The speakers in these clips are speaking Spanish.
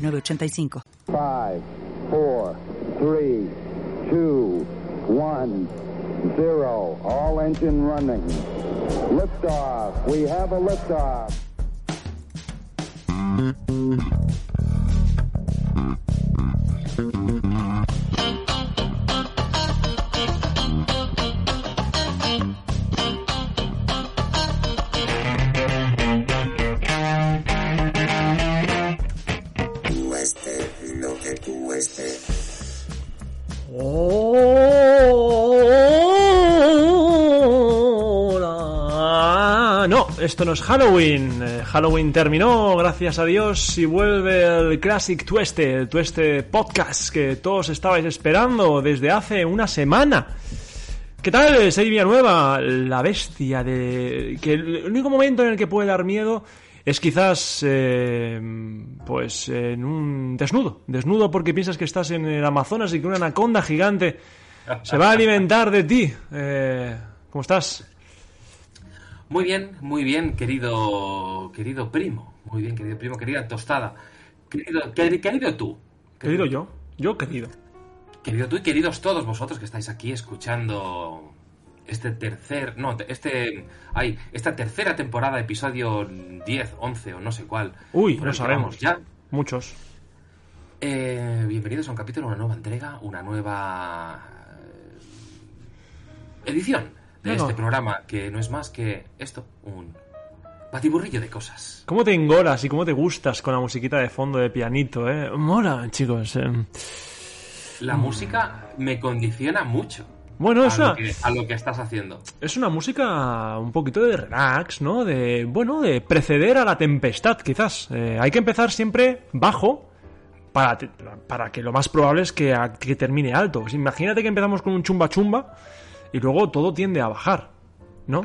906985. 5, 4, 3, 2, 1, 0. All engine running. Liftoff. We have a liftoff. Hola. No, esto no es Halloween. Eh, Halloween terminó, gracias a Dios, y vuelve el Classic Tueste, el Tueste Podcast que todos estabais esperando desde hace una semana. ¿Qué tal? Soy Nueva, la bestia de... que el único momento en el que puede dar miedo es quizás, eh, pues, en un desnudo. Desnudo porque piensas que estás en el Amazonas y que una anaconda gigante se va a alimentar de ti. Eh, ¿Cómo estás? Muy bien, muy bien, querido, querido primo. Muy bien, querido primo, querida tostada. Querido, queri- querido tú. Querido yo. Yo querido. Querido tú y queridos todos vosotros que estáis aquí escuchando este tercer, no, te- este, ay, esta tercera temporada, episodio 10, 11 o no sé cuál. Uy, que sabemos. Ya. Muchos. Eh, bienvenidos a un capítulo, una nueva entrega, una nueva eh, edición de este programa que no es más que esto, un batiburrillo de cosas. ¿Cómo te engolas y cómo te gustas con la musiquita de fondo de pianito, eh? Mola, chicos. eh. La música me condiciona mucho Bueno, es a, una, lo que, a lo que estás haciendo. es una música un poquito de relax, ¿no? De, bueno, de preceder a la tempestad, quizás. Eh, hay que empezar siempre bajo para, te- para que lo más probable es que, a- que termine alto. Imagínate que empezamos con un chumba chumba y luego todo tiende a bajar, ¿no?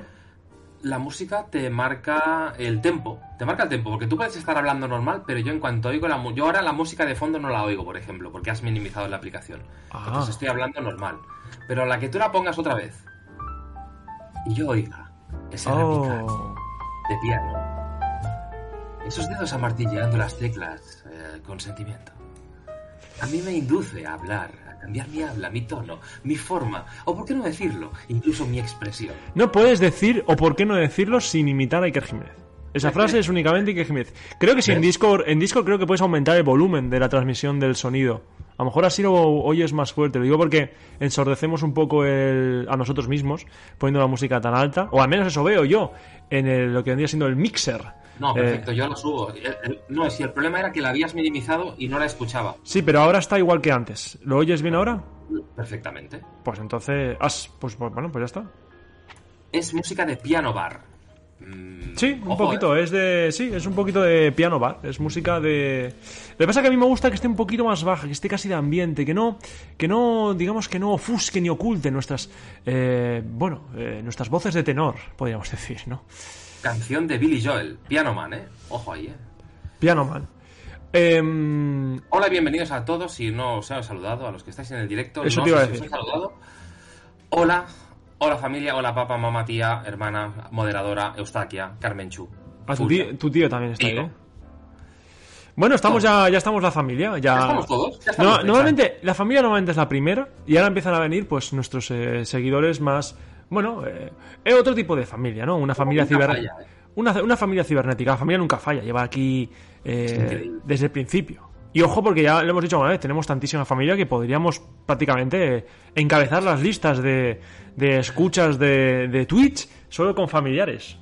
La música te marca el tempo, te marca el tempo, porque tú puedes estar hablando normal, pero yo en cuanto oigo la yo ahora la música de fondo no la oigo, por ejemplo, porque has minimizado la aplicación. Ah. Entonces estoy hablando normal. Pero a la que tú la pongas otra vez y yo oiga ese repicar Oh. de piano, esos dedos amartilleando las teclas eh, con sentimiento, a mí me induce a hablar, cambiar mi habla, mi tono, mi forma, o por qué no decirlo, incluso mi expresión. No puedes decir, o por qué no decirlo, sin imitar a Iker Jiménez. Esa frase es únicamente Iker Jiménez. Creo que si en. Discord, en Discord creo que puedes aumentar el volumen de la transmisión del sonido. A lo mejor así lo oyes más fuerte. Lo digo porque ensordecemos un poco el- a nosotros mismos poniendo la música tan alta. O al menos eso veo yo en el- lo que vendría siendo el mixer. No, Eh, perfecto, yo la subo. El- el- No, si el problema era que la habías minimizado y no la escuchaba sí, pero ahora está igual que antes. ¿Lo oyes bien ahora? perfectamente. Pues entonces... has- pues, pues bueno, pues ya está. Es música de piano bar. Mm, Sí, un ojo, poquito, eh. es de. Sí, es un poquito de piano bar, es música de. Lo que pasa es que a mí me gusta que esté un poquito más baja, que esté casi de ambiente, que no, que no, digamos que no ofusque ni oculte nuestras, eh, bueno, eh, nuestras voces de tenor, podríamos decir, ¿no? Canción de Billy Joel, Piano Man, ¿eh? Ojo ahí, ¿eh? Piano man. Em, Hola, bienvenidos a todos. Si no os he saludado, a los que estáis en el directo, Eso no te iba a si os decir. saludado. Hola, hola familia, hola papá, mamá, tía, hermana, moderadora, Eustaquia, Carmen Chu. a tu, tío, tu tío también está ahí. ¿eh? Bueno, estamos ya, ya estamos la familia, ya. ¿Ya estamos todos? Ya No, estamos, normalmente, la familia normalmente es la primera y ahora empiezan a venir pues nuestros eh, seguidores más, bueno, eh, eh, otro tipo de familia, ¿no? Una familia cibernética. ¿eh? Una, una familia cibernética, la familia nunca falla, lleva aquí eh, desde el principio. Y ojo, porque ya lo hemos dicho una vez, tenemos tantísima familia que podríamos prácticamente encabezar las listas de, de escuchas de, de Twitch solo con familiares.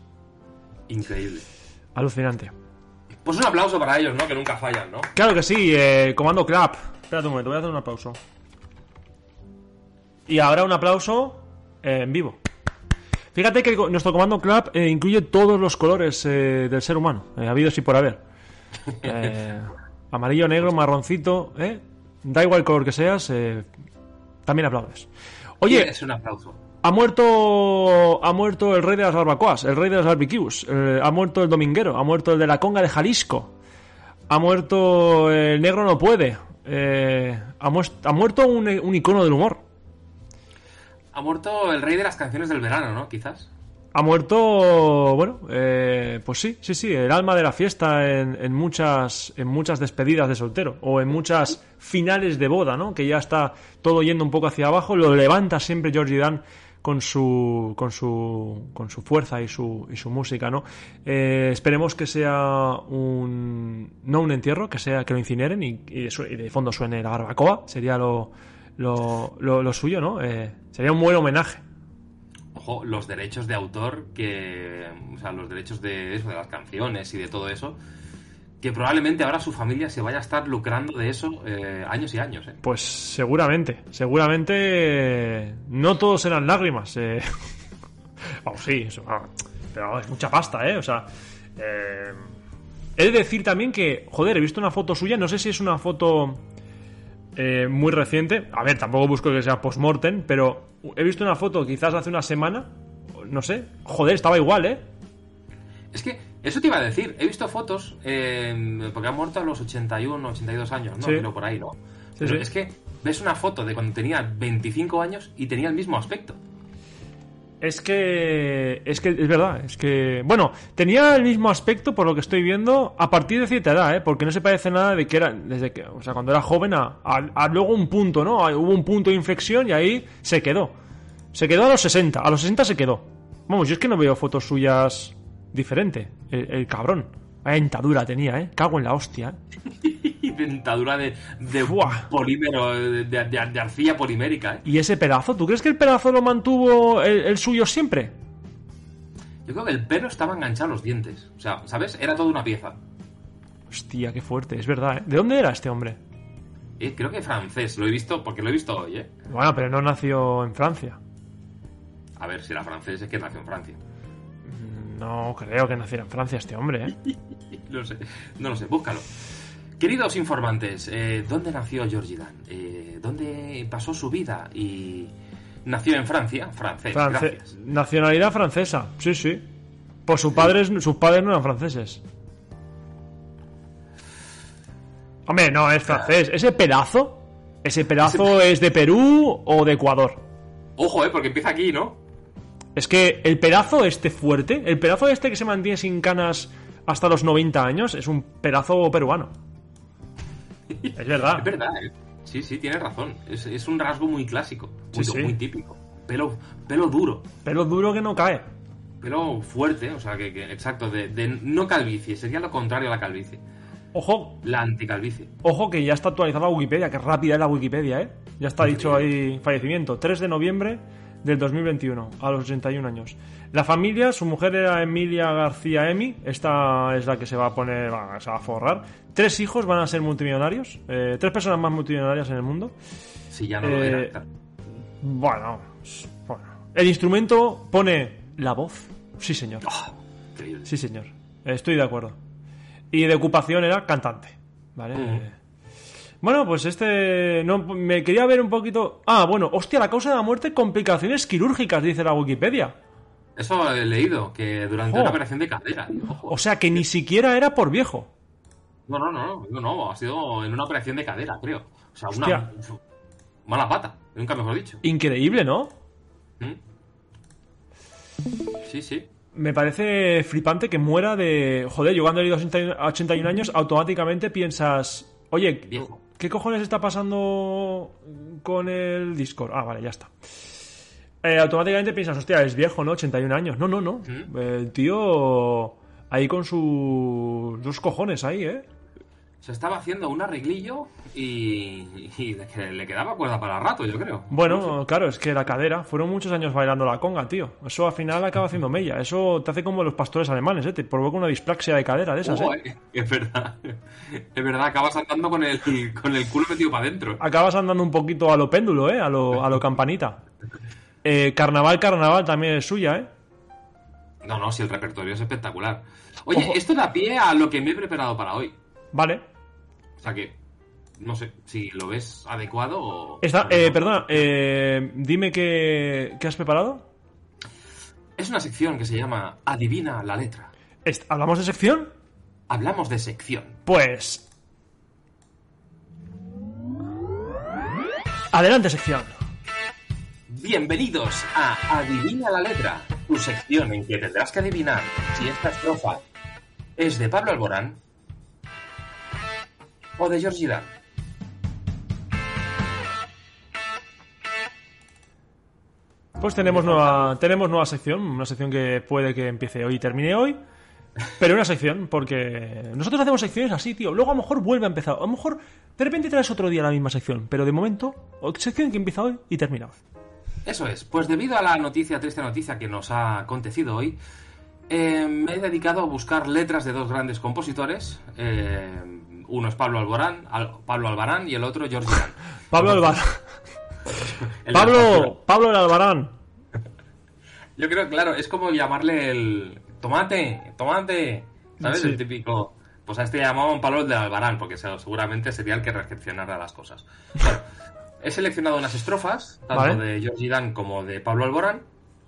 Increíble. Alucinante. Pues un aplauso para ellos, ¿no? Que nunca fallan, ¿no? Claro que sí, eh, comando clap. Espérate un momento, voy a hacer un aplauso. Y ahora un aplauso en vivo. Fíjate que nuestro comando clap eh, incluye todos los colores eh, del ser humano, eh, habidos y por haber. Eh, Amarillo, negro, marroncito, ¿eh? Da igual el color que seas, también aplaudes. Oye, Es un aplauso. ha muerto ha muerto el rey de las barbacoas, el rey de las barbecues, ha muerto el dominguero, ha muerto el de la conga de Jalisco, ha muerto el negro no puede, ha, muerto un, un icono del humor. Ha muerto el rey de las canciones del verano, ¿no? Quizás. Ha muerto, bueno, eh, pues sí, sí, sí, el alma de la fiesta en, muchas, en muchas despedidas de soltero o en muchas finales de boda, ¿no? Que ya está todo yendo un poco hacia abajo, lo levanta siempre Georgie Dan con su, con su, con su fuerza y su, y su música, ¿no? Eh, esperemos que sea un, no un entierro, que sea que lo incineren y, y y de fondo suene la barbacoa, sería lo, lo, lo, lo suyo, ¿no? Eh, sería un buen homenaje. Ojo, los derechos de autor que. O sea, los derechos de eso, de las canciones y de todo eso. Que probablemente ahora su familia se vaya a estar lucrando de eso eh, años y años, ¿eh? Pues seguramente, seguramente eh, no todos serán lágrimas. Eh. Vamos, sí, eso, ah, pero es mucha pasta, ¿eh? O sea, he de decir también que, joder, he visto una foto suya, no sé si es una foto eh, muy reciente. A ver, tampoco busco que sea post-mortem, pero he visto una foto quizás hace una semana, no sé, joder, estaba igual, ¿eh? Es que, eso te iba a decir, he visto fotos, eh, porque ha muerto a los 81, 82 años, ¿no? Sí. Pero por ahí, ¿no? Sí, Pero sí. es que ves una foto de cuando tenía 25 años y tenía el mismo aspecto. Es que. Es que es verdad. Es que. Bueno, tenía el mismo aspecto, por lo que estoy viendo, a partir de cierta edad, ¿eh? Porque no se parece nada de que era. Desde que. O sea, cuando era joven, a, luego un punto, ¿no? Hubo un punto de inflexión y ahí se quedó. Se quedó a los 60. A los 60 se quedó. Vamos, yo es que no veo fotos suyas diferente. El, el cabrón. Vaya dentadura tenía, ¿eh? Cago en la hostia. ¿eh? Y dentadura de, polímero, de, de- de arcilla polimérica, ¿eh? ¿Y ese pedazo? ¿Tú crees que el pedazo lo mantuvo el, el suyo siempre? Yo creo que el pelo estaba enganchado a los dientes. O sea, ¿sabes? Era toda una pieza. Hostia, qué fuerte, es verdad, ¿eh? ¿De dónde era este hombre? Eh, creo que francés, lo he visto, porque lo he visto hoy, ¿eh? Bueno, pero no nació en Francia. A ver, si era francés, es que nació en Francia. No creo que naciera en Francia este hombre, ¿eh? No lo sé, no lo sé, búscalo. Queridos informantes, eh, ¿dónde nació Georgie Dan? Eh, ¿Dónde pasó su vida? Y nació en Francia, francés, France- gracias. Nacionalidad francesa, sí, sí. Pues sus padres, sus padres no eran franceses. Hombre, no, es francés. ¿Ese pedazo? ¿Ese pedazo es de Perú o de Ecuador? Ojo, eh, porque empieza aquí, ¿no? Es que el pedazo este fuerte, el pedazo este que se mantiene sin canas hasta los 90 años, es un pedazo peruano. Es verdad. Es verdad, ¿eh? Sí, sí, tienes razón. Es, es un rasgo muy clásico, muy, Sí, sí. muy típico. Pelo, pelo duro, Pelo duro que no cae. pelo fuerte, o sea, que, que- exacto, de, de no calvicie, sería lo contrario a la calvicie. Ojo, La anticalvicie. Ojo que ya está actualizada la Wikipedia, que rápida es la Wikipedia, ¿eh? Ya está dicho ahí fallecimiento. 3 de noviembre del 2021, a los 81 años. La familia, su mujer era Emilia García Emi, esta es la que se va a poner, va, se va a forrar. Tres hijos van a ser multimillonarios, eh, tres personas más multimillonarias en el mundo. Si ya no lo Eh, era. claro. Bueno, bueno. El instrumento pone la voz. Sí, señor. Oh, increíble. Sí, señor. Estoy de acuerdo. Y de ocupación era cantante. ¿Vale? Eh, Bueno, pues este. No, me quería ver un poquito. Ah, bueno, hostia, la causa de la muerte, complicaciones quirúrgicas, dice la Wikipedia. Eso he leído, que durante Oh. una operación de cadera. O sea que ni siquiera era por viejo. No, no, no, no, no, ha sido en una operación de cadera, creo. O sea, una mala pata, nunca mejor dicho. Increíble, ¿no? ¿Mm? Sí, sí. Me parece flipante que muera de. Joder, yo cuando he ido a 81 años, automáticamente piensas. Oye, Viejo. ¿Qué cojones está pasando con el Discord? Ah, vale, ya está. Eh, automáticamente piensas, hostia, es viejo, ¿no? 81 años. No, no, no. ¿Mm? El tío. Ahí con sus dos cojones ahí, ¿eh? Se estaba haciendo un arreglillo y, y de que le quedaba cuerda para rato, yo creo. Bueno, claro, es que la cadera, fueron muchos años bailando la conga, tío. Eso al final acaba haciendo mella. Eso te hace como los pastores alemanes, ¿eh? Te provoca una dispraxia de cadera de esas, ¿eh? eh, Es verdad. Es verdad, acabas andando con el, con el culo metido para adentro. Acabas andando un poquito a lo péndulo, ¿eh? A lo, a lo campanita. Eh, carnaval, carnaval también es suya, ¿eh? No, no, si el repertorio es espectacular. Oye, Ojo. esto da pie a lo que me he preparado para hoy. Vale. Sea que, no sé si lo ves adecuado o... Está, eh, perdona, eh, dime qué, qué has preparado. Es una sección que se llama Adivina la letra. ¿Hablamos de sección? Hablamos de sección. Pues... Adelante, sección. Bienvenidos a Adivina la letra, tu sección en que tendrás que adivinar si esta estrofa es de Pablo Alborán o de George. Pues tenemos nueva, tenemos nueva sección, una sección que puede que empiece hoy y termine hoy, pero una sección, porque nosotros hacemos secciones así, tío. Luego a lo mejor vuelve a empezar, a lo mejor de repente traes otro día la misma sección, pero de momento, sección que empieza hoy y termina hoy. Eso es, pues debido a la noticia, triste noticia que nos ha acontecido hoy, eh, me he dedicado a buscar letras de dos grandes compositores. eh, uno es Pablo Alborán, Al- Pablo Albarán y el otro George Dan. Pablo Albarán. Pablo, Pablo el Albarán. Yo creo, claro, es como llamarle el tomate, tomate, ¿sabes? Sí. El típico... Pues a este llamaban Pablo el de Albarán, porque se- seguramente sería el que recepcionara las cosas. Bueno, he seleccionado unas estrofas, tanto Vale. de George Dan como de Pablo Alborán,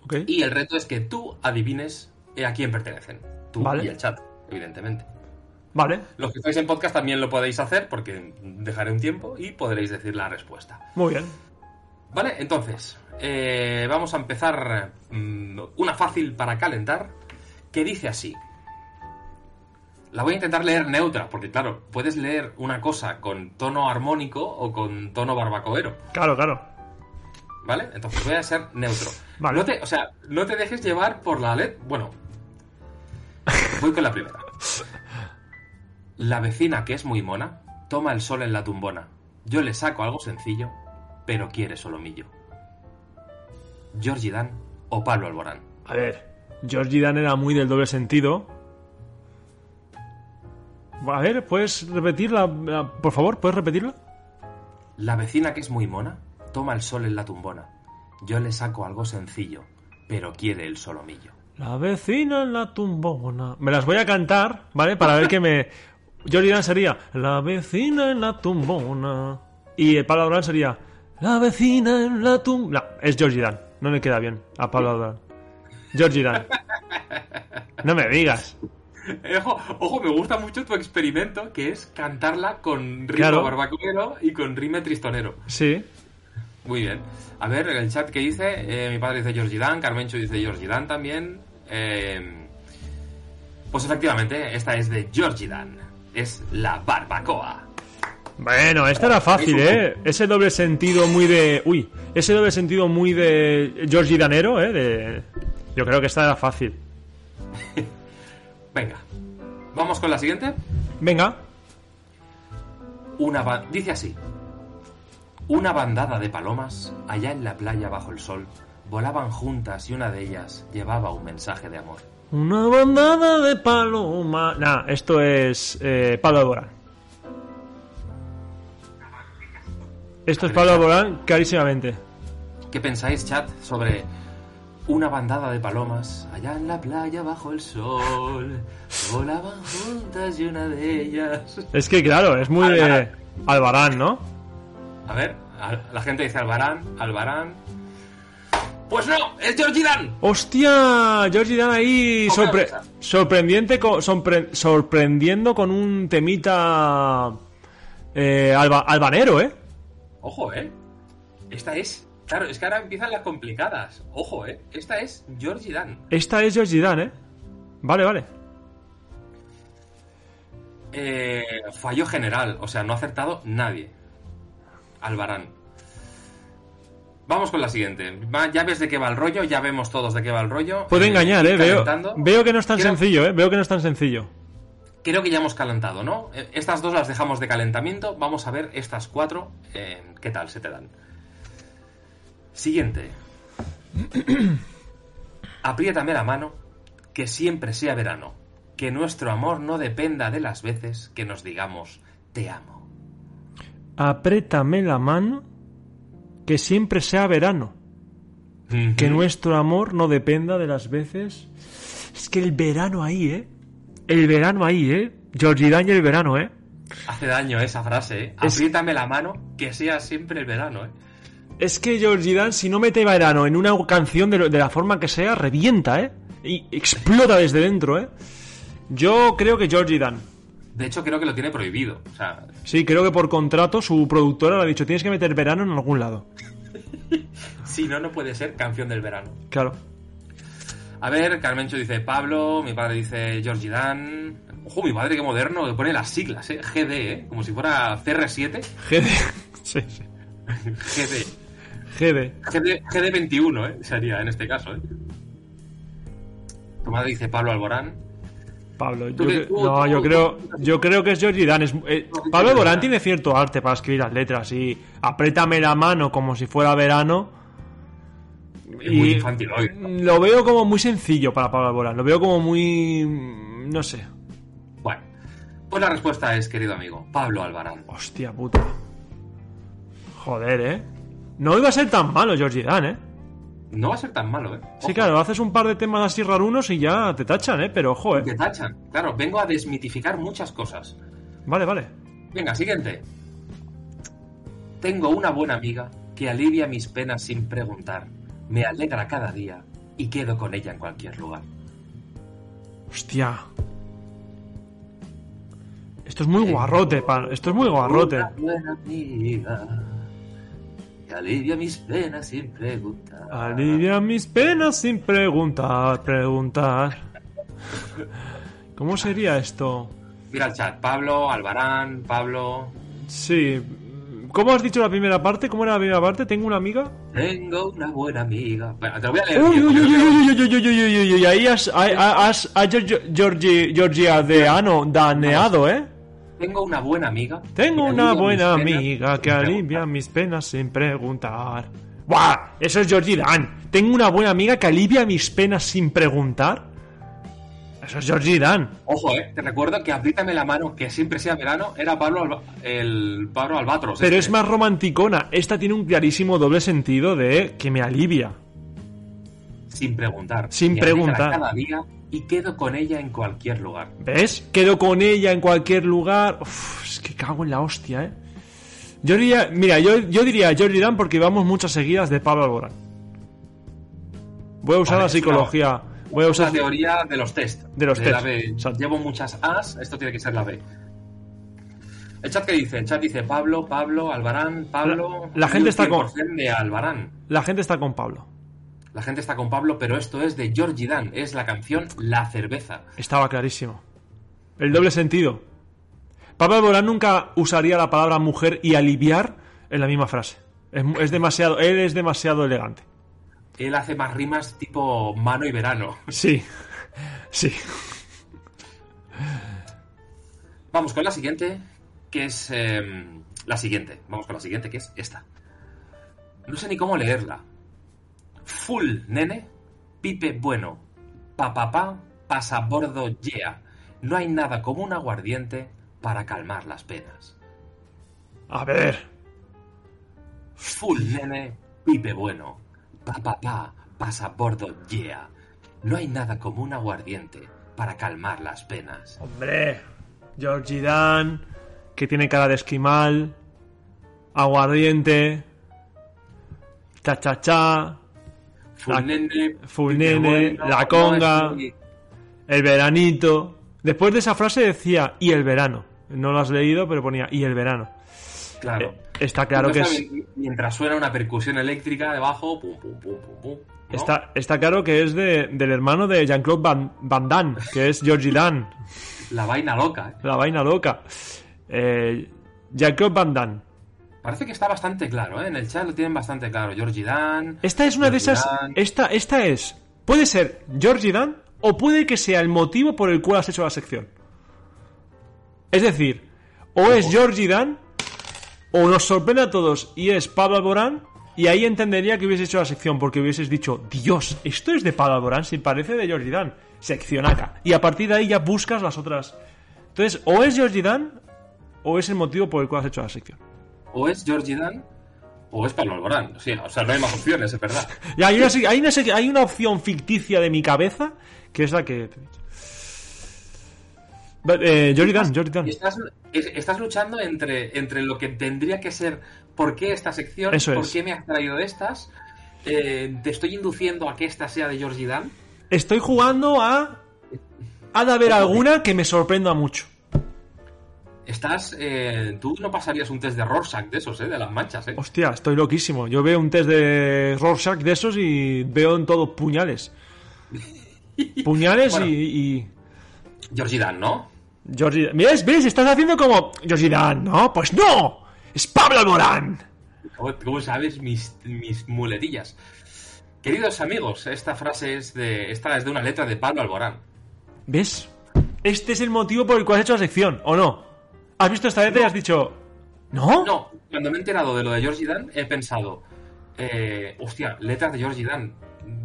Ok. y el reto es que tú adivines a quién pertenecen. Tú Vale. y el chat, evidentemente. Vale, Los que estáis en podcast también lo podéis hacer, porque dejaré un tiempo y podréis decir la respuesta. muy bien. Vale, entonces, eh, vamos a empezar mm, una fácil para calentar, que dice así. La voy a intentar leer neutra, porque claro, puedes leer una cosa con tono armónico o con tono barbacoero, Claro, claro. ¿vale? Entonces voy a ser neutro. Vale. No te, o sea, no te dejes llevar por la LED. Bueno, voy con la primera. La vecina, que es muy mona, toma el sol en la tumbona. Yo le saco algo sencillo, pero quiere solomillo. Georgie Dan o Pablo Alborán. A ver, Georgie Dan era muy del doble sentido. A ver, ¿puedes repetirla? la- Por favor, ¿puedes repetirla? La vecina, que es muy mona, toma el sol en la tumbona. Yo le saco algo sencillo, pero quiere el solomillo. La vecina en la tumbona. Me las voy a cantar, ¿vale? Para ver que me. Dan sería La vecina en la tumbona. Y el Pablo Alborán sería La vecina en la tumbona. No, es Georgie Dan. No me queda bien a Pablo Alborán. Georgie Dan. No me digas. Eh, Ojo, ojo, me gusta mucho tu experimento, que es cantarla con ritmo Claro. barbacoero y con rime tristonero. Sí. Muy bien. A ver, el chat que dice, eh, mi padre dice Georgie Dan, Carmencho dice Georgie Dan también. Eh, pues efectivamente, esta es de Georgie Dan. Es la barbacoa. Bueno, esta era fácil, ¿eh? Ese doble sentido muy de... Uy, ese doble sentido muy de Georgie Danero, ¿eh? De... Yo creo que esta era fácil. Venga, vamos con la siguiente. Venga. Una ba- dice así. Una bandada de palomas, allá en la playa bajo el sol, volaban juntas y una de ellas llevaba un mensaje de amor. Una bandada de paloma... Nah, esto es eh, Pablo Alborán. Esto es Pablo Alborán clarísimamente. ¿Qué pensáis, chat, sobre una bandada de palomas allá en la playa bajo el sol? Volaban juntas y una de ellas. Es que claro, es muy de Albarán. ¿no? A ver, la gente dice Albarán, Albarán. Pues no, es Georgie Dan. ¡Hostia! Georgie Dan ahí sorpre- sorprendiente sorpre- sorprendiendo con un temita eh, alba- albanero, ¿eh? Ojo, eh. Esta es. Claro, es que ahora empiezan las complicadas. Ojo, eh. Esta es Georgie Dan. Esta es Georgie Dan, ¿eh? Vale, vale. Eh, fallo general, o sea, no ha acertado nadie. Albarán. Vamos con la siguiente. Ya ves de qué va el rollo, ya vemos todos de qué va el rollo. Puede Eh, engañar, ¿eh? Veo, veo que no es tan sencillo, ¿eh? Veo que no es tan sencillo. Creo que ya hemos calentado, ¿no? Eh, Estas dos las dejamos de calentamiento. Vamos a ver estas cuatro. eh, ¿Qué tal se te dan? Siguiente. Apriétame la mano, que siempre sea verano. Que nuestro amor no dependa de las veces que nos digamos te amo. Apriétame la mano, que siempre sea verano. Que nuestro amor no dependa de las veces. Es que el verano ahí, ¿eh? El verano ahí, ¿eh? Georgie Dan y el verano, ¿eh? Hace daño esa frase, ¿eh? Es- Apriétame la mano, que sea siempre el verano, ¿eh? Es que Georgie Dan, si no mete verano en una canción de, lo- de la forma que sea, revienta, ¿eh? Y explota desde dentro, ¿eh? Yo creo que Georgie Dan. De hecho, creo que lo tiene prohibido. O sea, Sí, creo que por contrato su productora le ha dicho tienes que meter verano en algún lado. si no, no puede ser canción del verano. Claro. A ver, Carmencho dice Pablo, mi padre dice Georgie Dan. Ojo, mi padre, qué moderno, que pone las siglas, ¿eh? GD, ¿eh? Como si fuera CR7. GD. Sí, sí. GD. GD. GD, GD21, ¿eh? Sería en este caso, ¿eh? Tu madre dice Pablo Alborán. Pablo, yo, que- no, yo creo, tú- yo creo que es Georgie Dan. Es, eh, Pablo Borán tiene cierto arte para escribir las letras y apriétame la mano como si fuera verano. Es muy infantil hoy. Lo veo como muy sencillo para Pablo Alborán. Lo veo como muy. No sé. Bueno, pues la respuesta es, querido amigo, Pablo Albarán. Hostia puta. Joder, eh. No iba a ser tan malo Georgie Dan, eh. No va a ser tan malo, ¿eh? Sí, claro, haces un par de temas así rarunos y ya te tachan, eh. Pero ojo, Te eh. tachan. Claro, vengo a desmitificar muchas cosas. Vale, vale. Venga, siguiente. Tengo una buena amiga que alivia mis penas sin preguntar. Me alegra cada día y quedo con ella en cualquier lugar. Hostia. Esto es muy guarrote, pa- Esto es muy guarrote. Una buena amiga alivia mis penas sin preguntar. Alivia mis penas sin preguntar, preguntar. ¿Cómo sería esto? Mira el chat. Pablo, Albarán, Pablo. Sí. ¿Cómo has dicho la primera parte? ¿Cómo era la primera parte? ¿Tengo una amiga? Tengo una buena amiga. Bueno, te lo voy a leer. Uy, uy, uy, uy, uy, uy, uy, uy, uy, uy, ahí has, has, has, has Georgia de Ano daneado, ¿eh? Tengo una buena amiga. Tengo una buena amiga que alivia mis penas sin preguntar. ¡Buah! Eso es Georgie Dan. Tengo una buena amiga que alivia mis penas sin preguntar. Eso es Georgie Dan. Ojo, eh. Te recuerdo que apriétame la mano, que siempre sea verano, era Pablo Alba- el Pablo Albatros. Pero este. es más romanticona. Esta tiene un clarísimo doble sentido de que me alivia. Sin preguntar. Sin preguntar. Cada día y quedo con ella en cualquier lugar. ¿Ves? Quedo con ella en cualquier lugar. Uf, es que cago en la hostia, ¿eh? Yo diría, mira, yo, yo diría Georgie Dan porque vamos muchas seguidas de Pablo Alborán. Voy a usar Vale, la una- psicología. Voy a Es la usar... teoría de los test. De los la test, B. Llevo muchas A's, esto tiene que ser la B. ¿El chat qué dice? El chat dice Pablo, Pablo, Albarán, Pablo. La- la gente está con- 100% de Albarán. La gente está con Pablo. La gente está con Pablo, pero esto es de Georgie Dan. Es la canción La Cerveza. Estaba clarísimo. El doble sentido. Pablo Alborán nunca usaría la palabra mujer y aliviar en la misma frase. Es, demasiado, él es demasiado elegante. Él hace más rimas tipo mano y verano. Sí, sí. Vamos con la siguiente, que es eh, la siguiente. Vamos con la siguiente, que es esta. No sé ni cómo leerla. Full nene, pipe bueno, papapá, pasabordo yeah. No hay nada como un aguardiente para calmar las penas. A ver. Full nene, pipe bueno, papapá, pasabordo yeah. No hay nada como un aguardiente para calmar las penas. Hombre, Georgie Dan, que tiene cara de esquimal, aguardiente, cha cha cha, Full La- nene, full pipe nene, bueno, la conga. el veranito. Después de esa frase decía y el verano. No lo has leído, pero ponía y el verano. Claro. Eh, está claro que es Mientras suena una percusión eléctrica debajo, pum, pum, pum, pum, pum. ¿no? está, está claro que es de, del hermano de Jean-Claude Van, Van Damme, que es Georgie Dan, La vaina loca. ¿eh? la vaina loca. Eh, Jean-Claude Van Damme. Parece que está bastante claro, ¿eh? En el chat lo tienen bastante claro. Georgie Dan. Esta es una de esas. Dan. Esta, esta es. Puede ser Georgie Dan o puede que sea el motivo por el cual has hecho la sección. Es decir, o es Georgie Dan o nos sorprende a todos y es Pablo Alborán. Y ahí entendería que hubieses hecho la sección porque hubieses dicho, Dios, esto es de Pablo Alborán, si parece de Georgie Dan. Sección acá. Y a partir de ahí ya buscas las otras. Entonces, o es Georgie Dan o es el motivo por el cual has hecho la sección. O es Georgie Dan o es Pablo Alborán. Sí, o sea, no hay más opciones, es verdad. Y hay una, hay, una, hay una opción ficticia de mi cabeza que es la que. Eh, Jordi Dan, Jordi Dan. Estás, es- estás luchando entre, entre lo que tendría que ser por qué esta sección, Eso por es. qué me has traído estas. eh, te estoy induciendo a que esta sea de Georgie Dan. Estoy jugando a. Ha de haber alguna que me sorprenda mucho. Estás. eh, tú no pasarías un test de Rorschach de esos, ¿eh? De las manchas, ¿eh? Hostia, estoy loquísimo. Yo veo un test de Rorschach de esos y veo en todo puñales. Puñales Bueno. y, y- Dan, ¿no? Georgie ¿Ves? ¿Ves? Estás haciendo como. Georgie Dan, ¿no? Pues no. Es Pablo Alborán. ¿Cómo, cómo sabes mis, mis muletillas? Queridos amigos, esta frase es de. Esta es de una letra de Pablo Alborán. ¿Ves? Este es el motivo por el cual has hecho la sección, ¿o no? ¿Has visto esta letra y has dicho. ¿No? No, cuando me he enterado de lo de Georgie Dan, he pensado. Eh, hostia, letras de Georgie Dan.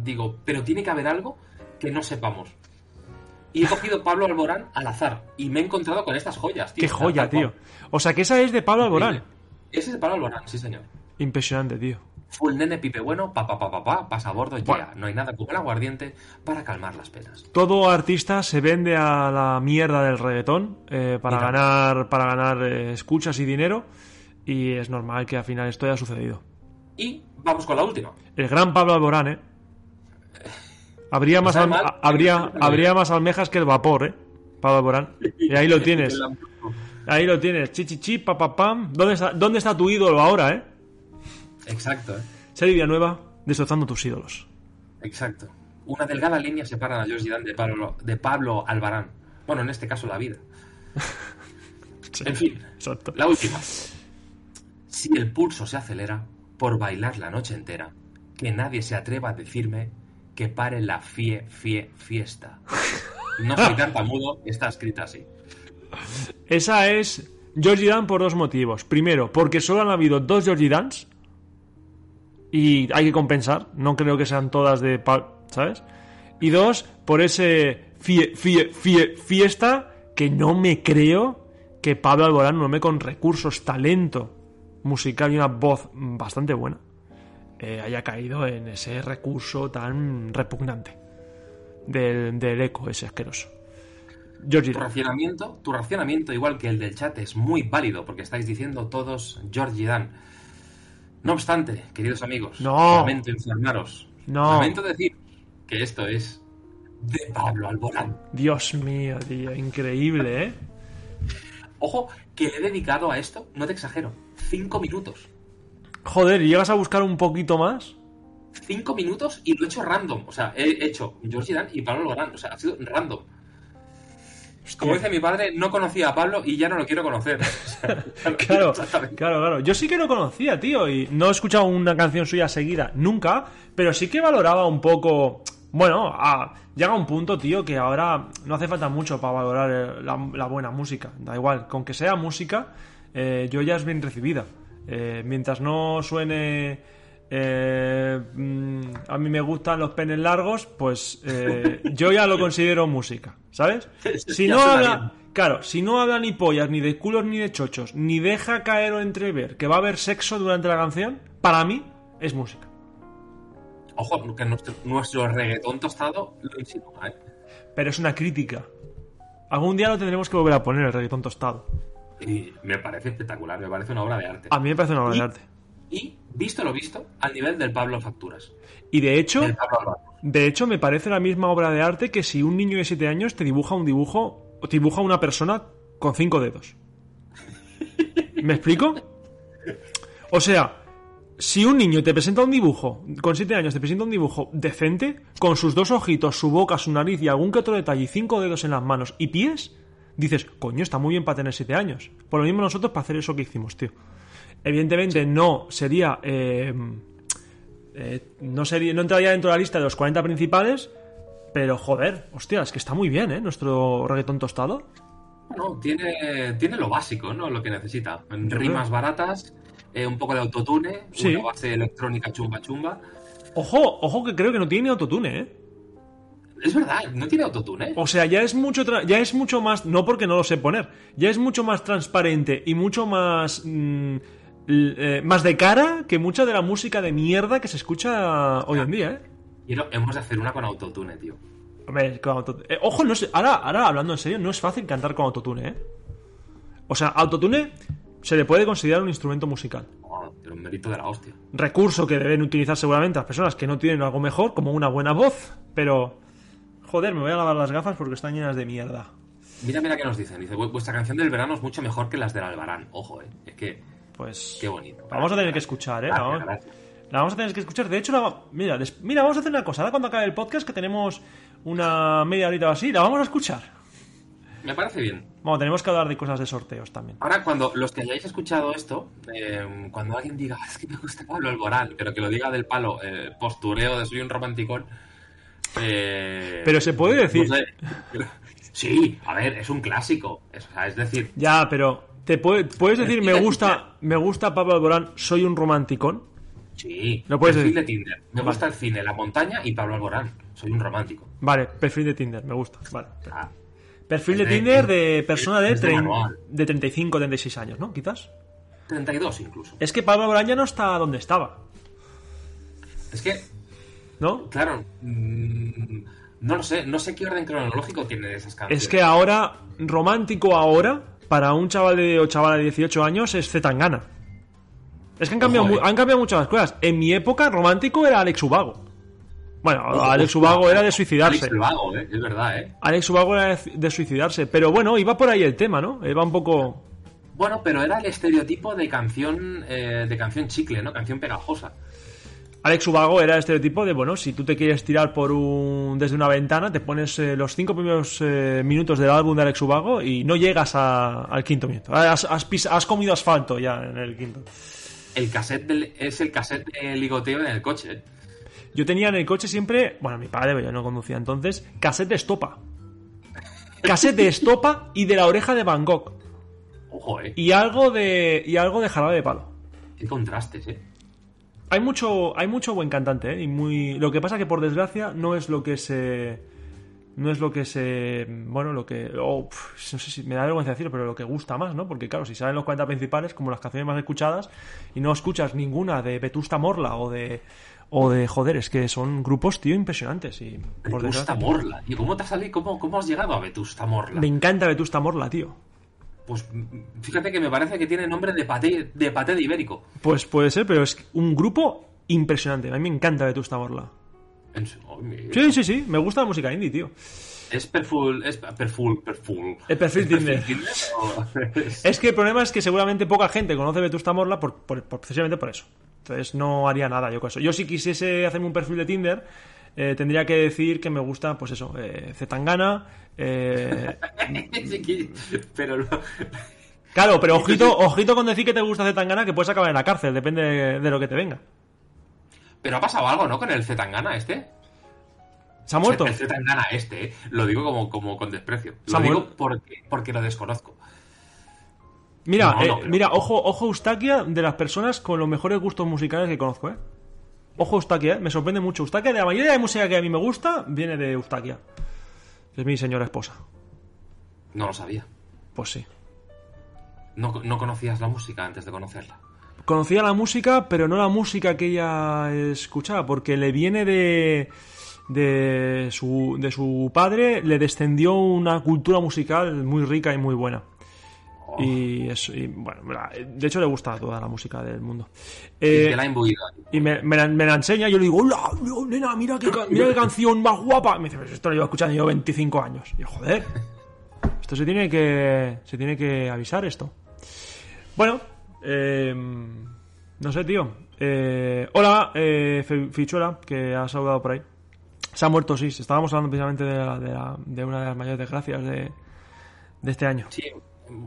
Digo, pero tiene que haber algo que no sepamos. Y he cogido Pablo Alborán al azar. Y me he encontrado con estas joyas, tío. Qué joya, tío. O sea, que esa es de Pablo Alborán. Ese es de Pablo Alborán, sí, señor. Impresionante, tío. Full nene pipe bueno, pa pa pa pa pa, pasa a bordo, ya. Bueno. No hay nada como el aguardiente para calmar las penas. Todo artista se vende a la mierda del reggaetón eh, para ganar, para ganar eh, escuchas y dinero. Y es normal que al final esto haya sucedido. Y vamos con la última. El gran Pablo Alborán, ¿eh? Habría más, alme- mal, habría, habría más almejas que el vapor, ¿eh? Pablo Alborán. Y ahí lo tienes. Ahí lo tienes. Chichichi, papapam. ¿Dónde está, ¿Dónde está tu ídolo ahora, eh? Exacto, eh. Seri Villanueva, destrozando tus ídolos. Exacto. Una delgada línea separa a George Dan de Pablo, de Pablo Albarán. Bueno, en este caso la vida. En fin, Exacto. la última. Si el pulso se acelera por bailar la noche entera, que nadie se atreva a decirme que pare la fie, fie, fiesta. No soy tartamudo, está escrita así. Esa es Georgie Dan por dos motivos. Primero, porque solo han habido dos Georgie Dans y hay que compensar. No creo que sean todas de. ¿Sabes? Y dos, por ese fie- fie- fie- fiesta que no me creo que Pablo Alborán, un hombre con recursos, talento musical y una voz bastante buena, eh, haya caído en ese recurso tan repugnante del, del eco ese asqueroso. Georgie Tu Dan. racionamiento, tu racionamiento, igual que el del chat, es muy válido porque estáis diciendo todos Georgie Dan. No obstante, queridos amigos, No. lamento informaros. No. Lamento decir que esto es de Pablo Alborán. Dios mío, tío, increíble, ¿eh? Ojo, que le he dedicado a esto, no te exagero, cinco minutos. Joder, ¿y llegas a buscar un poquito más? Cinco minutos y lo he hecho random. O sea, he hecho Georgie Dan y Pablo Alborán. O sea, ha sido random. Como dice mi padre, no conocía a Pablo y ya no lo quiero conocer. Claro, claro, claro. Yo sí que lo conocía, tío, y no he escuchado una canción suya seguida nunca, pero sí que valoraba un poco. Bueno, a- llega un punto, tío, que ahora no hace falta mucho para valorar eh, la, la buena música. Da igual, con que sea música, eh, yo ya es bien recibida. Eh, mientras no suene. Eh, mm, a mí me gustan los penes largos, pues eh, yo ya lo considero música, ¿sabes? Si no habla. Claro, si no habla ni pollas, ni de culos, ni de chochos, ni deja caer o entrever que va a haber sexo durante la canción, para mí es música. Ojo, que nuestro, nuestro reggaetón tostado lo insinúa, ¿eh? Pero es una crítica. Algún día lo tendremos que volver a poner el reggaetón tostado. Y me parece espectacular, me parece una obra de arte. A mí me parece una obra de arte. Y, visto lo visto, al nivel del Pablo Facturas. Y de hecho, de hecho, me parece la misma obra de arte que si un niño de 7 años te dibuja un dibujo, o te dibuja una persona con cinco dedos. ¿Me explico? O sea, si un niño te presenta un dibujo, con 7 años te presenta un dibujo decente, con sus dos ojitos, su boca, su nariz y algún que otro detalle, y cinco dedos en las manos y pies, dices, coño, está muy bien para tener 7 años. Por lo mismo nosotros para hacer eso que hicimos, tío. Evidentemente no sería... eh, eh, no, sería, no entraría dentro de la lista de los 40 principales, pero joder, hostia, es que está muy bien, ¿eh? Nuestro reggaetón tostado. Bueno, tiene, tiene lo básico, ¿no? Lo que necesita. Rimas creo. baratas, eh, un poco de autotune, Sí. una base electrónica chumba chumba. Ojo, ojo que creo que no tiene autotune, ¿eh? Es verdad, no tiene autotune, ¿eh? O sea, ya es mucho ya es mucho más, no porque no lo sé poner, ya es mucho más transparente y mucho más mm, eh, más de cara que mucha de la música de mierda que se escucha hoy en día, ¿eh? Quiero, hemos de hacer una con autotune, tío. Hombre, con autotune. eh, ojo, no sé, ahora, ahora hablando en serio, no es fácil cantar con autotune, ¿eh? O sea, autotune se le puede considerar un instrumento musical. Oh, pero un mérito de la hostia. Recurso que deben utilizar seguramente las personas que no tienen algo mejor, como una buena voz, pero. Joder, me voy a lavar las gafas porque están llenas de mierda. Mira, mira qué nos dicen. Dice, "Vu- vuestra canción del verano es mucho mejor que las del Albarán. Ojo, eh. Es que, Pues. qué bonito. Vamos a tener que escuchar, ¿eh? La Gracias, vamos, gracias. la vamos a tener que escuchar. De hecho, la- mira, des- mira, vamos a hacer una cosa. Ahora cuando acabe el podcast, que tenemos una media horita o así, la vamos a escuchar. Me parece bien. Bueno, tenemos que hablar de cosas de sorteos también. Ahora, cuando los que hayáis escuchado esto, eh, cuando alguien diga, es que me gusta Pablo Alborán, pero que lo diga del palo, eh, postureo de soy un romanticón. eh, Pero se puede decir. no sé. sí, a ver, es un clásico. Es, o sea, es decir, Ya, pero te puede- puedes decir me gusta, me gusta Pablo Alborán, soy un romanticón. sí, Lo puedes perfil decir. de Tinder. Me gusta el cine, la montaña y Pablo Alborán. Soy un romántico. Vale, perfil de Tinder, me gusta. Vale. Ah, Perfil de Tinder de persona de, de de 35, 36 años, ¿no? Quizás. 32 incluso. Es que Pablo Alborán ya no está donde estaba, Es que, ¿no? claro, mm, no lo sé, no sé qué orden cronológico tienen esas canciones. Es que ahora, romántico ahora, para un chaval de, o chavala de 18 años, es Zetangana. Es que han cambiado, Ojo, eh. han cambiado muchas cosas. En mi época, romántico era Alex Ubago. Bueno, Alex Ubago era de Alex suicidarse. el Vago, eh, es verdad, ¿eh? Alex Ubago era de, de suicidarse. Pero bueno, iba por ahí el tema, ¿no? Iba un poco... Bueno, pero era el estereotipo de canción eh, de canción chicle, ¿no? Canción pegajosa. Alex Ubago era el estereotipo de, bueno, si tú te quieres tirar por un desde una ventana, te pones eh, los cinco primeros eh, minutos del álbum de Alex Ubago y no llegas a- al quinto minuto. Has, has pis- has comido asfalto ya en el quinto. El cassette del- es el cassette de ligoteo en el coche. ¿eh? Yo tenía en el coche siempre, bueno, mi padre, pero yo no conducía entonces, cassette de estopa. Cassette de estopa y de la oreja de Van Gogh. Ojo, ¿eh? Y algo de, y algo de jarabe de palo. Qué contrastes, ¿eh? Hay mucho, hay mucho buen cantante, ¿eh? Y muy. Lo que pasa que por desgracia no es lo que se. No es lo que se. Bueno, lo que. oh, no sé si me da vergüenza decirlo, pero lo que gusta más, ¿no? Porque claro, si salen los 40 principales, como las canciones más escuchadas, y no escuchas ninguna de Vetusta Morla o de. O de. Joder, es que son grupos, tío, impresionantes. Y por Vetusta desgracia. Morla. ¿Y cómo te has salido? ¿Cómo, ¿Cómo has llegado a Vetusta Morla? Me encanta Vetusta Morla, tío. Pues fíjate que me parece que tiene nombre de paté de, paté de ibérico. Pues puede ser, pero es un grupo impresionante. A mí me encanta Vetusta Morla. Oh, Sí, sí, sí, me gusta la música indie, tío. Es perful, es perful, perful. El perfil Tinder. Es que el problema es que seguramente poca gente conoce Vetusta Morla por, por- por- precisamente por eso. Entonces no haría nada yo con eso. Yo si quisiese hacerme un perfil de Tinder, eh, tendría que decir que me gusta, pues eso, eh, Zetangana. eh, pero no- Claro, pero ojito, ojito con decir que te gusta Zetangana, que puedes acabar en la cárcel, depende de, lo que te venga. Pero ha pasado algo, ¿no? Con el Zetangana este. ¿Se ha muerto? El Zetangana este, ¿eh? Lo digo como, como con desprecio. ¿Se ha Lo digo muerto? porque, porque lo desconozco. Mira, No, eh, pero- mira, ojo, ojo Eustaquia, de las personas con los mejores gustos musicales que conozco, ¿eh? Ojo Eustaquia, ¿eh? me sorprende mucho. Eustaquia, de la mayoría de música que a mí me gusta, viene de Eustaquia. Es mi señora esposa. No lo sabía. Pues sí. No, no conocías la música antes de conocerla. Conocía la música, pero no la música que ella escuchaba, porque le viene de, de, su, de su padre, le descendió una cultura musical muy rica y muy buena. Oh, Y, eso, y, bueno, de hecho le gusta toda la música del mundo. y Eh, te la y me, me la, me la enseña, yo le digo, hola, nena, mira qué, mira qué canción más guapa. Me dice, pues esto lo llevo escuchando yo 25 años. Y yo, joder, esto se tiene que, se tiene que avisar esto. Bueno, eh, no sé, tío. Eh, hola, eh, Fichuela, que ha saludado por ahí. Se ha muerto, sí. Estábamos hablando precisamente de, la- de, la- de una de las mayores desgracias de, de este año. Sí,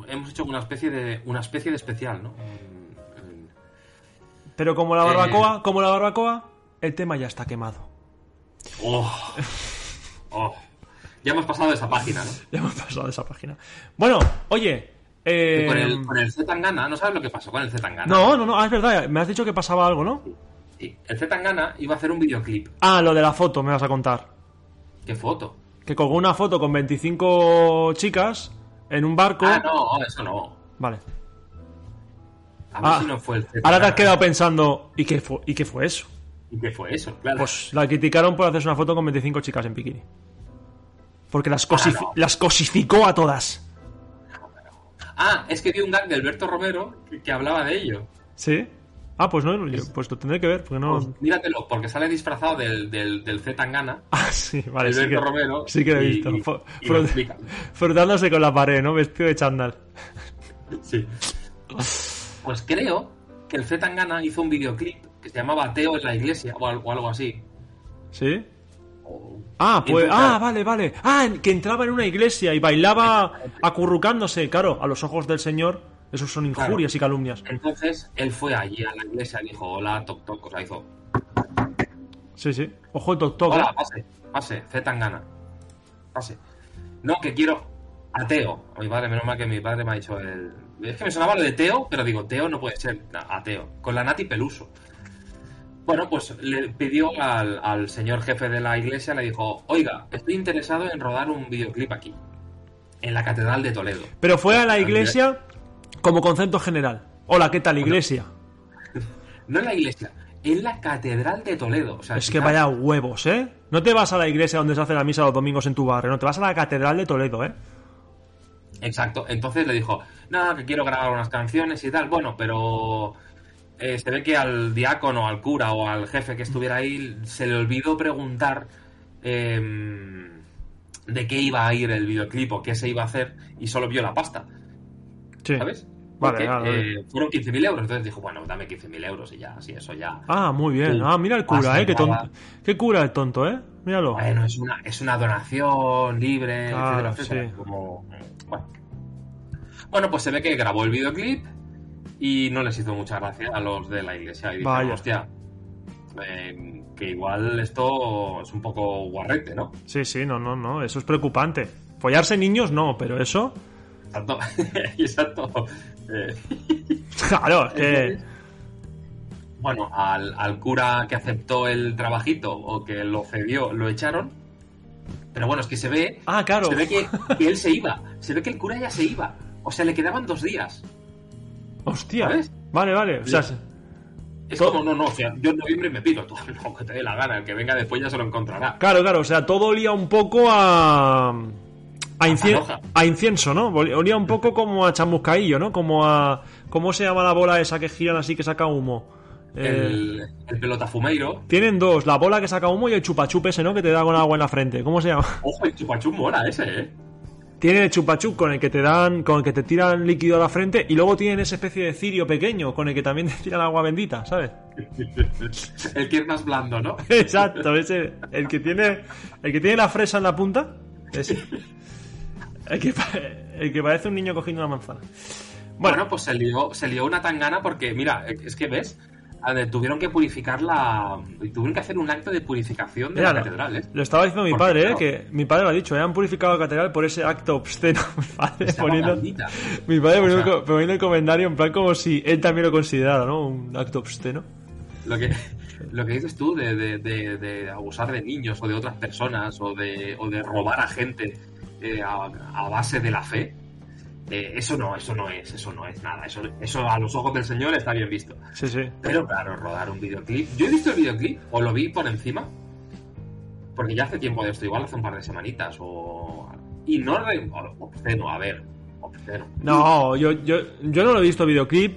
hemos hecho una especie de una especie de especial, ¿no? Pero como la Eh. barbacoa, como la barbacoa, el tema ya está quemado. Oh. Oh. Ya hemos pasado de esa página, ¿no? Ya hemos pasado de esa página. Bueno, oye. eh, Con el, con el Zetangana, ¿no sabes lo que pasó con el Zetangana? No, no, no, ah, es verdad, me has dicho que pasaba algo, ¿no? Sí, el Zetangana iba a hacer un videoclip. Ah, lo de la foto, me vas a contar. ¿Qué foto? Que colgó una foto con 25 chicas en un barco. Ah, no, eso no. Vale. A ver Ah, si no fue el ahora te has quedado pensando, ¿y qué fue, ¿y qué fue eso? ¿Y qué fue eso? Claro. Pues la criticaron por hacerse una foto con 25 chicas en bikini. Porque las, Ah, no. las cosificó a todas. Ah, es que vi un gag de Alberto Romero que, que hablaba de ello. ¿Sí? Ah, pues no, yo- pues lo tendré que ver, porque no... Pues míratelo, porque sale disfrazado del, del, del Z Tangana. Ah, sí, vale, sí que, Romero. sí que lo he visto. y- frotándose con la pared, ¿no? Vestido de chándal. Sí. Pues creo que el Z Tangana hizo un videoclip que se llamaba Ateo en la iglesia o al- o algo así. ¿Sí? O- Ah, pues, ah, vale, vale. Ah, que entraba en una iglesia y bailaba acurrucándose. Claro, a los ojos del Señor, esos son injurias y calumnias. Entonces él fue allí a la iglesia y dijo: Hola, toc toc. O sea, hizo: Sí, sí. Ojo el doctor. Hola, pase, pase, Z Tangana. Pase. No, que quiero. Ateo. A mi padre, menos mal que mi padre me ha dicho el. Es que me sonaba lo de Teo, pero digo, Teo no puede ser ateo. Con la Nati Peluso. Bueno, pues le pidió al, al señor jefe de la iglesia, le dijo, oiga, estoy interesado en rodar un videoclip aquí, en la Catedral de Toledo. Pero fue a la iglesia como concepto general. Hola, ¿qué tal, iglesia? No en la iglesia, en la Catedral de Toledo. O sea, Es que vaya huevos, ¿eh? No te vas a la iglesia donde se hace la misa los domingos en tu barrio, no, te vas a la catedral de Toledo, ¿eh? Exacto. Entonces le dijo, nada, que quiero grabar unas canciones y tal. Bueno, pero eh, se ve que al diácono, al cura o al jefe que estuviera ahí se le olvidó preguntar em, de qué iba a ir el videoclip o qué se iba a hacer y solo vio la pasta, Sí. ¿sabes? Vale, Porque, vale, vale. eh, fueron 15.000 euros. Entonces dijo, bueno, dame 15.000 euros y ya, así eso ya. Ah, muy bien. Tú Ah, mira el cura, ¿eh? Qué, tonto. cura el tonto, ¿eh? Míralo. Bueno, es una, es una donación libre, Claro, etcétera, etcétera. sí. Como, bueno. Bueno, pues se ve que grabó el videoclip y no les hizo mucha gracia a los de la iglesia. Y dijeron, hostia, eh, que igual esto es un poco guarrete, ¿no? Sí, sí, no, no, no. Eso es preocupante. Follarse niños no, pero eso. Exacto. Exacto. Eh, Claro, es que. Entonces, bueno, al, al cura que aceptó el trabajito o que lo cedió, lo echaron. Pero bueno, es que se ve Ah, claro. Se ve que, que él se iba. Se ve que el cura ya se iba. O sea, le quedaban dos días. Hostia. ¿Sabes? Vale, vale. O sea, Sí. Es Todo- como, no, no, o sea, yo en noviembre me pido tú lo que te dé la gana. El que venga después ya se lo encontrará. claro, claro. O sea, todo olía un poco a. A, incien- panoja. a incienso, ¿no? Olía un poco como a chamuscaillo, ¿no? Como a. ¿Cómo se llama la bola esa que giran así que saca humo? Eh, El, el pelotafumeiro. Tienen dos, la bola que saca humo y el chupachup ese, ¿no? Que te da con agua en la frente. ¿Cómo se llama? Ojo, el chupachum mola ese, ¿eh? Tienen el chupachup con el que te dan, con el que te tiran líquido a la frente y luego tienen esa especie de cirio pequeño con el que también te tiran agua bendita, ¿sabes? el que es más blando, ¿no? Exacto, ese, el que tiene, el que tiene la fresa en la punta, ese. El que, el que parece un niño cogiendo una manzana. Bueno, Bueno, pues se lió, se lió una tangana porque, mira, es que ves, tuvieron que purificar la. Tuvieron que hacer un acto de purificación de Mira, la catedral, ¿eh? Lo estaba diciendo mi Porque, padre, ¿eh? claro. Que mi padre lo ha dicho, ¿eh? han purificado la catedral por ese acto obsceno. Mi padre Estaba poniendo, mi padre poniendo, sea- poniendo el comentario en plan como si él también lo considerara, ¿no? Un acto obsceno. Lo que, lo que dices tú de, de- de- de abusar de niños o de otras personas o de, o de robar a gente eh, a, a base de la fe, eh, eso no, eso no es, eso no es nada. Eso, eso a los ojos del Señor está bien visto. Sí, sí. Pero claro, rodar un videoclip. Yo he visto el videoclip, o lo vi por encima, porque ya hace tiempo de esto, igual hace un par de semanitas, o. Y no. re- Obsceno, a ver, obsceno. No, yo, yo, yo no lo he visto videoclip.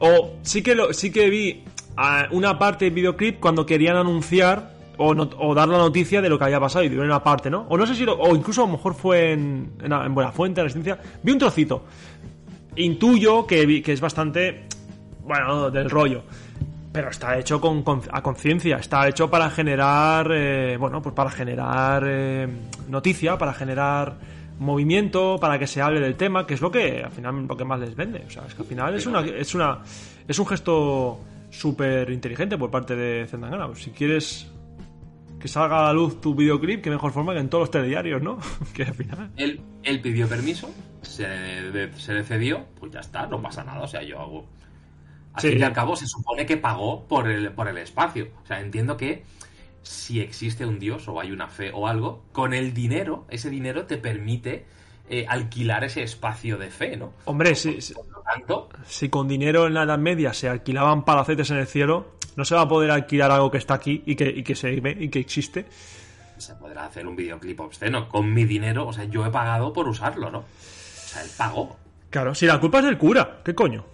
O sí que lo, sí que vi ah, una parte del videoclip cuando querían anunciar o, no- o dar la noticia de lo que había pasado y dieron una parte, ¿no? O no sé si lo, o incluso a lo mejor fue en, en, en Buenafuente, en Resistencia. Vi un trocito. Intuyo que, que es bastante, bueno, del rollo. Pero está hecho a conciencia, está hecho para generar, eh, bueno, pues para generar eh, noticia, para generar movimiento, para que se hable del tema, que es lo que al final lo que más les vende. O sea, es que al final es una, es una, es un gesto súper inteligente por parte de Zendangana. Si quieres que salga a la luz tu videoclip, qué mejor forma que en todos los telediarios, ¿no? que al final. Él, él pidió permiso, se, se le cedió, pues ya está, no pasa nada. O sea, yo hago. Al Sí. fin y al cabo, se supone que pagó por el, por el espacio. O sea, entiendo que si existe un dios o hay una fe o algo, con el dinero, ese dinero te permite eh, alquilar ese espacio de fe, ¿no? Hombre, si- Por lo tanto, si con dinero en la Edad Media se alquilaban palacetes en el cielo, no se va a poder alquilar algo que está aquí y que, y que se ve y que existe. se podrá hacer un videoclip obsceno con mi dinero. O sea, yo he pagado por usarlo, ¿no? O sea, él pagó. Claro, si la culpa es del cura, ¿qué coño?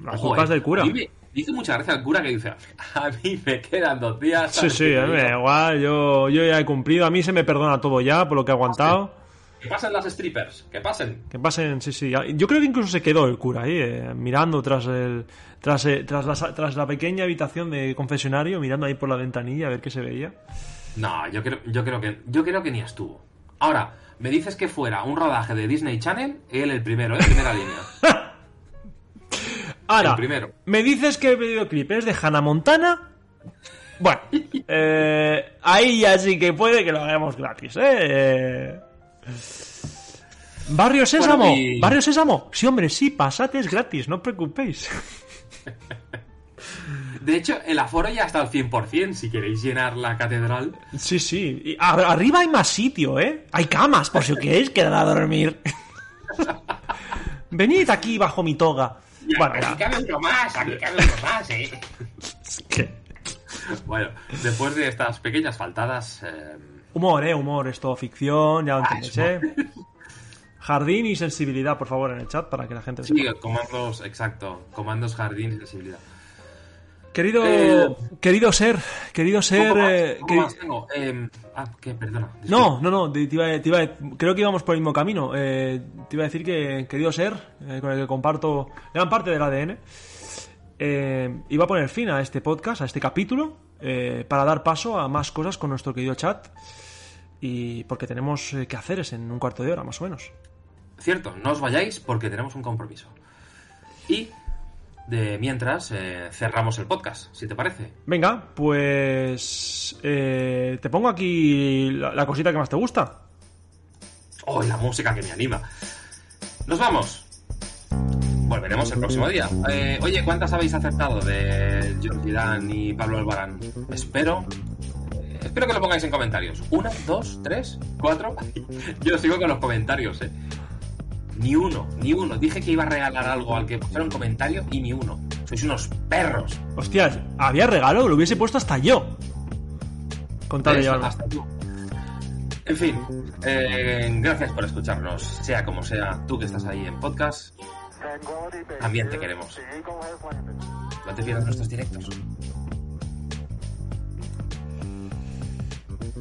La Ojo, culpa eh, es del cura. dice mucha gracia el cura que dice, a mí me quedan dos días. Sí, ¿sabes sí, me da igual, yo, yo ya he cumplido, a mí se me perdona todo ya por lo que he aguantado. Que pasen las strippers, que pasen. Que pasen, sí, sí. Yo creo que incluso se quedó el cura ahí, eh, mirando tras el tras, eh, tras, la, tras la pequeña habitación de confesionario, mirando ahí por la ventanilla a ver qué se veía. No, yo creo, yo creo que yo creo que ni estuvo. Ahora, me dices que fuera un rodaje de Disney Channel, él el primero, ¿eh? Primera línea. Ahora, El primero. me dices que el videoclip es de Hannah Montana. Bueno, eh, ahí ya sí que puede que lo hagamos gratis, ¿eh? Barrio Sésamo, Bueno, y- Barrio Sésamo. Sí, hombre, sí, pasate es gratis, no os preocupéis. De hecho, el aforo ya está al 100%, si queréis llenar la catedral. Sí, sí. Y arriba hay más sitio, ¿eh? Hay camas, por si os queréis quedar a dormir. Venid aquí bajo mi toga. Bueno, aquí cabe uno más, aquí cabe uno más, eh. Bueno, después de estas pequeñas faltadas, eh, Humor, ¿eh? Humor, es todo ficción, ya lo Ah, entendéis, es ¿eh? Jardín y sensibilidad, por favor, en el chat para que la gente sí, sepa. comandos, exacto, comandos jardín y sensibilidad. Querido, Eh, querido ser, querido ser... Más, eh, queri- tengo. Eh, ah, que perdona. No, no, no, te, iba, te iba- creo que íbamos por el mismo camino. Eh, te iba a decir que, querido ser, eh, con el que comparto gran parte del ADN, eh, iba a poner fin a este podcast, a este capítulo, eh, para dar paso a más cosas con nuestro querido chat. Y porque tenemos eh, que hacer es en un cuarto de hora, más o menos. Cierto, no os vayáis porque tenemos un compromiso. Y de mientras eh, cerramos el podcast, si te parece. Venga, pues eh, te pongo aquí la, la cosita que más te gusta. Oh, la música que me anima. Nos vamos. Volveremos el próximo día. Eh, oye, ¿cuántas habéis acertado de George Dan y Pablo Albarán? Espero. Espero que lo pongáis en comentarios. Una, dos, tres, cuatro. Yo sigo con los comentarios, eh. Ni uno, ni uno. Dije que iba a regalar algo al que pusiera un comentario y ni uno. Sois unos perros. Hostias, había regalo, lo hubiese puesto hasta yo. Con tal de Eso, llevarme. hasta tú. En fin, eh, gracias por escucharnos, sea como sea, tú que estás ahí en podcast, también te queremos. No te pierdas nuestros directos.